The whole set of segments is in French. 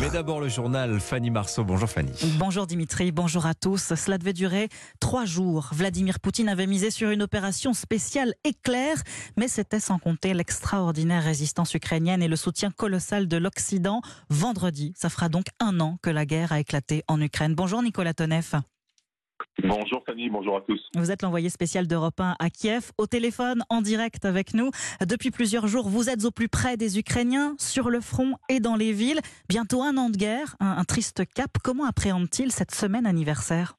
Mais d'abord le journal Fanny Marceau. Bonjour Fanny. Bonjour Dimitri, bonjour à tous. Cela devait durer trois jours. Vladimir Poutine avait misé sur une opération spéciale éclair, mais c'était sans compter l'extraordinaire résistance ukrainienne et le soutien colossal de l'Occident. Vendredi, ça fera donc un an que la guerre a éclaté en Ukraine. Bonjour Nicolas Tonev. Bonjour Fanny, bonjour à tous. Vous êtes l'envoyé spécial d'Europe 1 à Kiev, au téléphone, en direct avec nous. Depuis plusieurs jours, vous êtes au plus près des Ukrainiens, sur le front et dans les villes. Bientôt un an de guerre, un, un triste cap. Comment appréhende-t-il cette semaine anniversaire?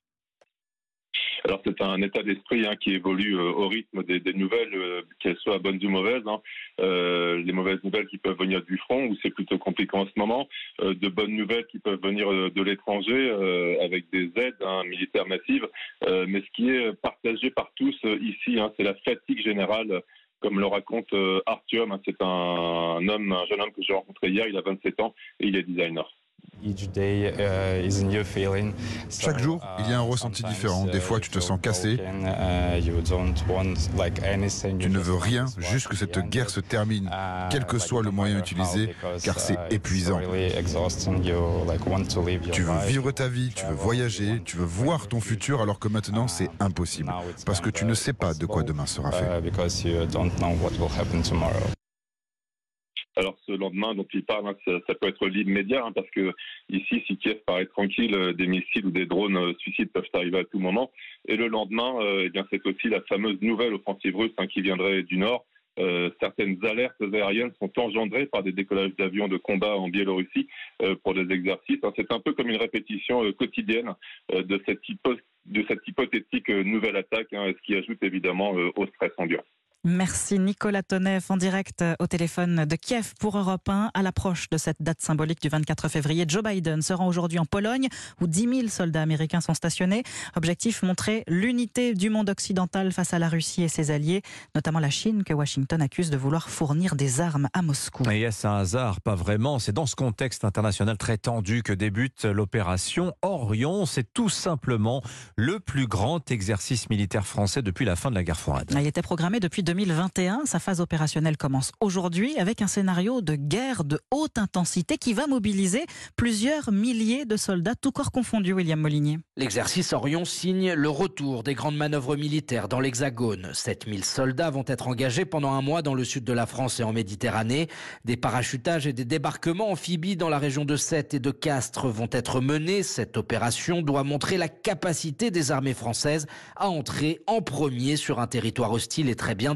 Alors c'est un état d'esprit hein, qui évolue euh, au rythme des, nouvelles, euh, qu'elles soient bonnes ou mauvaises. Hein. Euh, les mauvaises nouvelles qui peuvent venir du front, où c'est plutôt compliqué en ce moment, de bonnes nouvelles qui peuvent venir de l'étranger avec des aides hein, militaires massives. mais ce qui est partagé par tous ici, c'est la fatigue générale. Comme le raconte hein, c'est un homme, un jeune homme que j'ai rencontré hier, il a 27 ans et il est designer. Chaque jour, il y a un ressenti différent. Des fois, tu te sens cassé. Tu ne veux rien, juste que cette guerre se termine, quel que soit le moyen utilisé, car c'est épuisant. Tu veux vivre ta vie, tu veux voyager, tu veux voir ton futur, alors que maintenant, c'est impossible, parce que tu ne sais pas de quoi demain sera fait. Alors ce lendemain dont il parle, hein, ça, peut être l'immédiat, hein, parce que ici, si Kiev paraît tranquille, euh, des missiles ou des drones euh, suicides peuvent arriver à tout moment. Et le lendemain, euh, eh bien c'est aussi la fameuse nouvelle offensive russe hein, qui viendrait du nord. Certaines alertes aériennes sont engendrées par des décollages d'avions de combat en Biélorussie pour des exercices. C'est un peu comme une répétition quotidienne de, cette de, cette hypothétique nouvelle attaque, ce qui ajoute évidemment au stress ambiant. Merci Nicolas Tonev en direct au téléphone de Kiev pour Europe 1 à l'approche de cette date symbolique du 24 février. Joe Biden se rend aujourd'hui en Pologne où 10 000 soldats américains sont stationnés. Objectif montrer l'unité du monde occidental face à la Russie et ses alliés, notamment la Chine que Washington accuse de vouloir fournir des armes à Moscou. Et est-ce un hasard? Pas vraiment. C'est dans ce contexte international très tendu que débute l'opération Orion. C'est tout simplement le plus grand exercice militaire français depuis la fin de la guerre froide. Il était programmé depuis 2021. Sa phase opérationnelle commence aujourd'hui avec un scénario de guerre de haute intensité qui va mobiliser plusieurs milliers de soldats, tout corps confondus, William Molinier. L'exercice Orion signe le retour des grandes manœuvres militaires dans l'Hexagone. 7000 soldats vont être engagés pendant un mois dans le sud de la France et en Méditerranée. Des parachutages et des débarquements amphibies dans la région de Sète et de Castres vont être menés. Cette opération doit montrer la capacité des armées françaises à entrer en premier sur un territoire hostile et très bien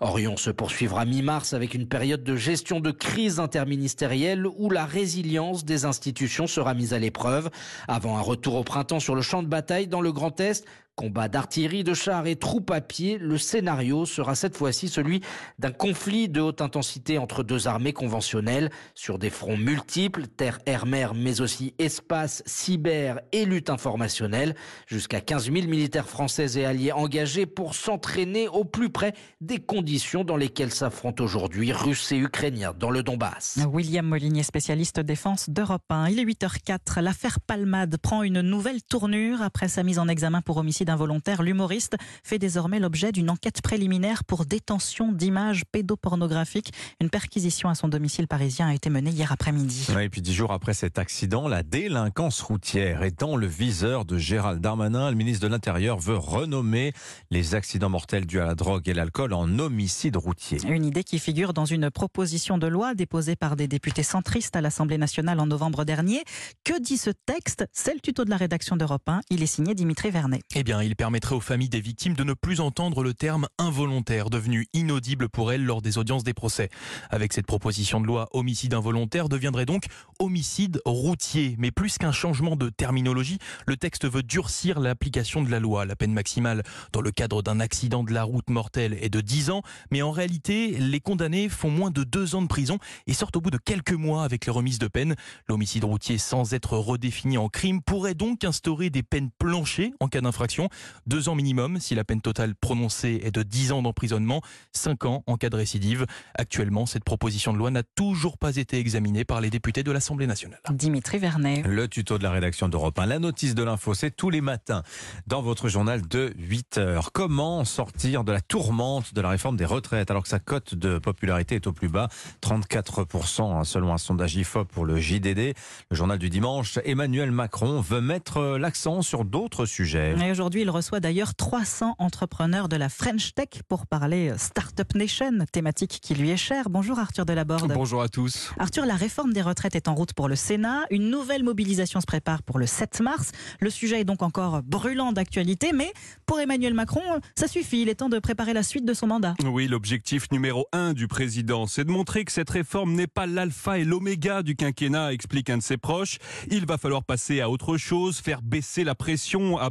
Orion se poursuivra mi-mars avec une période de gestion de crise interministérielle où la résilience des institutions sera mise à l'épreuve. Avant un retour au printemps sur le champ de bataille dans le Grand Est, Combat d'artillerie, de chars et troupes à pied, le scénario sera cette fois-ci celui d'un conflit de haute intensité entre deux armées conventionnelles sur des fronts multiples, terre, air, mer, mais aussi espace, cyber et lutte informationnelle. Jusqu'à 15 000 militaires français et alliés engagés pour s'entraîner au plus près des conditions dans lesquelles s'affrontent aujourd'hui Russes et Ukrainiens dans le Donbass. William Molinier, spécialiste défense d'Europe 1. Il est 8h04. L'affaire Palmade prend une nouvelle tournure après sa mise en examen pour homicide involontaire, l'humoriste fait désormais l'objet d'une enquête préliminaire pour détention d'images pédopornographiques. Une perquisition à son domicile parisien a été menée hier après-midi. et puis dix jours après cet accident, la délinquance routière étant le viseur de Gérald Darmanin, le ministre de l'Intérieur veut renommer les accidents mortels dus à la drogue et l'alcool en homicide routier. Une idée qui figure dans une proposition de loi déposée par des députés centristes à l'Assemblée nationale en novembre dernier. Que dit ce texte? C'est le tuto de la rédaction d'Europe 1. Il est signé Dimitri Vernet. Eh bien, il permettrait aux familles des victimes de ne plus entendre le terme involontaire, devenu inaudible pour elles lors des audiences des procès. Avec cette proposition de loi, homicide involontaire deviendrait donc homicide routier. Mais plus qu'un changement de terminologie, le texte veut durcir l'application de la loi. La peine maximale dans le cadre d'un accident de la route mortel est de 10 ans, mais en réalité, les condamnés font moins de 2 ans de prison et sortent au bout de quelques mois avec les remises de peine. L'homicide routier, sans être redéfini en crime, pourrait donc instaurer des peines planchées en cas d'infraction ans, deux ans minimum si la peine totale prononcée est de 10 ans d'emprisonnement, 5 ans en cas de récidive. Actuellement, cette proposition de loi n'a toujours pas été examinée par les députés de l'Assemblée nationale. Dimitri Vernet. Le tuto de la rédaction d'Europe 1, la notice de l'info, c'est tous les matins dans votre journal de 8 heures. Comment sortir de la tourmente de la réforme des retraites alors que sa cote de popularité est au plus bas, 34% hein, selon un sondage IFOP pour le JDD, le journal du dimanche. Emmanuel Macron veut mettre l'accent sur d'autres sujets. Aujourd'hui, il reçoit d'ailleurs 300 entrepreneurs de la French Tech pour parler Startup Nation, thématique qui lui est chère. Bonjour Arthur Delaborde. Bonjour à tous. Arthur, la réforme des retraites est en route pour le Sénat. Une nouvelle mobilisation se prépare pour le 7 mars. Le sujet est donc encore brûlant d'actualité, mais pour Emmanuel Macron, ça suffit. Il est temps de préparer la suite de son mandat. Oui, l'objectif numéro un du président, c'est de montrer que cette réforme n'est pas l'alpha et l'oméga du quinquennat, explique un de ses proches. Il va falloir passer à autre chose, faire baisser la pression, à un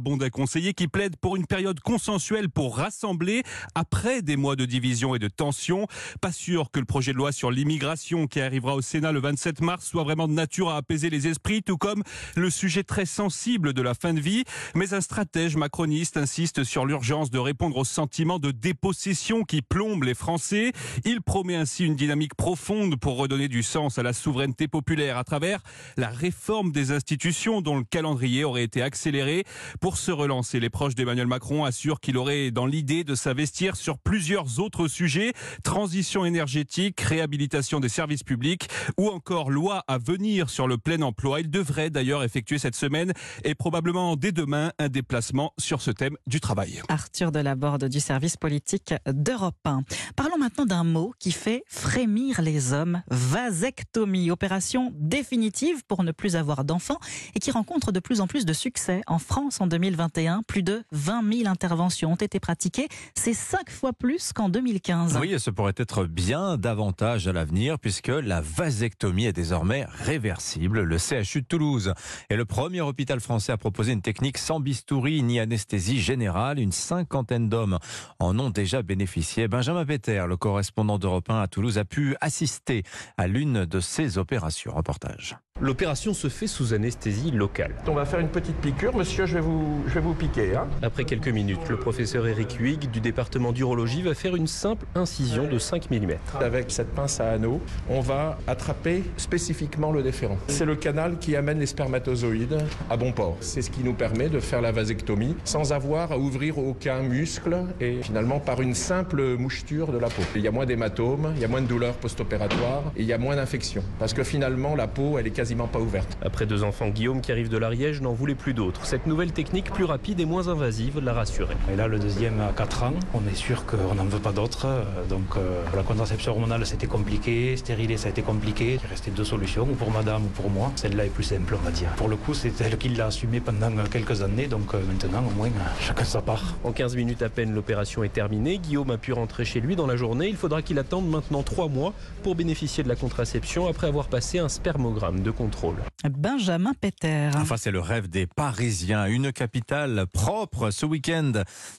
qui plaide pour une période consensuelle pour rassembler après des mois de division et de tension. Pas sûr que le projet de loi sur l'immigration qui arrivera au Sénat le 27 mars soit vraiment de nature à apaiser les esprits, tout comme le sujet très sensible de la fin de vie. Mais un stratège macroniste insiste sur l'urgence de répondre au sentiment de dépossession qui plombe les Français. Il promet ainsi une dynamique profonde pour redonner du sens à la souveraineté populaire à travers la réforme des institutions dont le calendrier aurait été accéléré. Pour se relancer, les proches d'Emmanuel Macron assurent qu'il aurait dans l'idée de s'investir sur plusieurs autres sujets, transition énergétique, réhabilitation des services publics ou encore loi à venir sur le plein emploi. Il devrait d'ailleurs effectuer cette semaine et probablement dès demain un déplacement sur ce thème du travail. Arthur Delaborde du service politique d'Europe 1. Parlons maintenant d'un mot qui fait frémir les hommes, vasectomie, opération définitive pour ne plus avoir d'enfants et qui rencontre de plus en plus de succès. En France, en 2021, plus de 20 000 interventions ont été pratiquées. C'est cinq fois plus qu'en 2015. Oui, et ce pourrait être bien davantage à l'avenir puisque la vasectomie est désormais réversible. Le CHU de Toulouse est le premier hôpital français à proposer une technique sans bistouri ni anesthésie générale. Une cinquantaine d'hommes en ont déjà bénéficié. Benjamin Peter, le correspondant d'Europe 1 à Toulouse, a pu assister à l'une de ces opérations. Reportage. L'opération se fait sous anesthésie locale. On va faire une petite piqûre, monsieur, je vais vous, je vais vous piquer. Hein. Après quelques minutes, le professeur Eric Huig du département d'urologie va faire une simple incision de 5 mm. Avec cette pince à anneau, on va attraper spécifiquement le déférent. C'est le canal qui amène les spermatozoïdes à bon port. C'est ce qui nous permet de faire la vasectomie sans avoir à ouvrir aucun muscle et finalement par une simple moucheture de la peau. Il y a moins d'hématomes, il y a moins de douleurs post-opératoires et il y a moins d'infections. Parce que finalement, la peau, elle est quasi pas ouverte. Après deux enfants, Guillaume qui arrive de l'Ariège n'en voulait plus d'autres. Cette nouvelle technique plus rapide et moins invasive l'a rassuré. Et là, le deuxième à 4 ans, on est sûr qu'on n'en veut pas d'autres. Donc euh, la contraception hormonale, c'était compliqué. Stériler, ça a été compliqué. Il restait deux solutions, ou pour madame ou pour moi. Celle-là est plus simple, on va dire. Pour le coup, c'est elle qui l'a assumé pendant quelques années. Donc euh, maintenant, au moins, chacun sa part. En 15 minutes à peine, l'opération est terminée. Guillaume a pu rentrer chez lui dans la journée. Il faudra qu'il attende maintenant trois mois pour bénéficier de la contraception après avoir passé un spermogramme de contrôle. Benjamin Peter. Enfin, c'est le rêve des Parisiens. Une capitale propre. Ce week-end,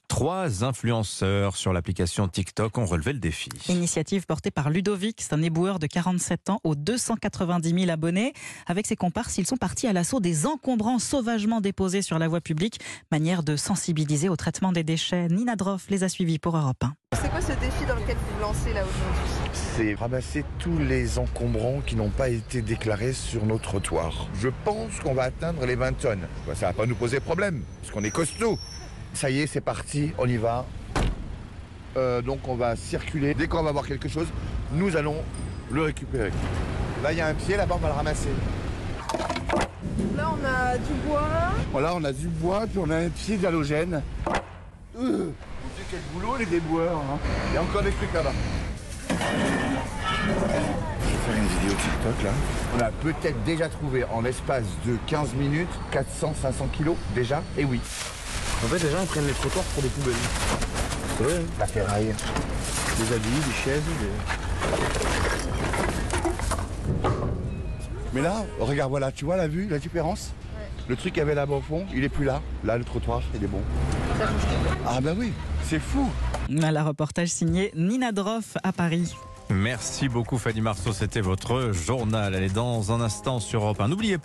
trois influenceurs sur l'application TikTok ont relevé le défi. Initiative portée par Ludovic, c'est un éboueur de 47 ans aux 290 000 abonnés. Avec ses comparses, ils sont partis à l'assaut des encombrants sauvagement déposés sur la voie publique. Manière de sensibiliser au traitement des déchets. Nina Droff les a suivis pour Europe 1. C'est quoi ce défi dans lequel vous vous lancez là aujourd'hui? C'est ramasser tous les encombrants qui n'ont pas été déclarés sur nos trottoirs. Je pense qu'on va atteindre les 20 tonnes. Ça va pas nous poser problème, parce qu'on est costaud. Ça y est, c'est parti, on y va. Euh, donc on va circuler. Dès qu'on va voir quelque chose, nous allons le récupérer. Là, il y a un pied, là-bas, on va le ramasser. Là, on a du bois. Voilà, on a du bois, puis on a un pied d'halogène. Euh, quel boulot, les déboueurs. Hein. Il y a encore des trucs là-bas. Je vais faire une vidéo TikTok là. On a peut-être déjà trouvé en l'espace de 15 minutes 400-500 kilos déjà. Et oui. En fait, les gens prennent les trottoirs pour des poubelles. C'est vrai. Hein. La ferraille. Des habits, des chaises. Mais là, regarde, voilà, tu vois la vue, la différence? Le truc qu'il y avait là-bas au fond, il est plus là. Là, le trottoir, il est bon. Ah bah oui, c'est fou. La reportage signé Nina Droff à Paris. Merci beaucoup Fanny Marceau, c'était votre journal. Est dans un instant sur Europe 1. N'oubliez pas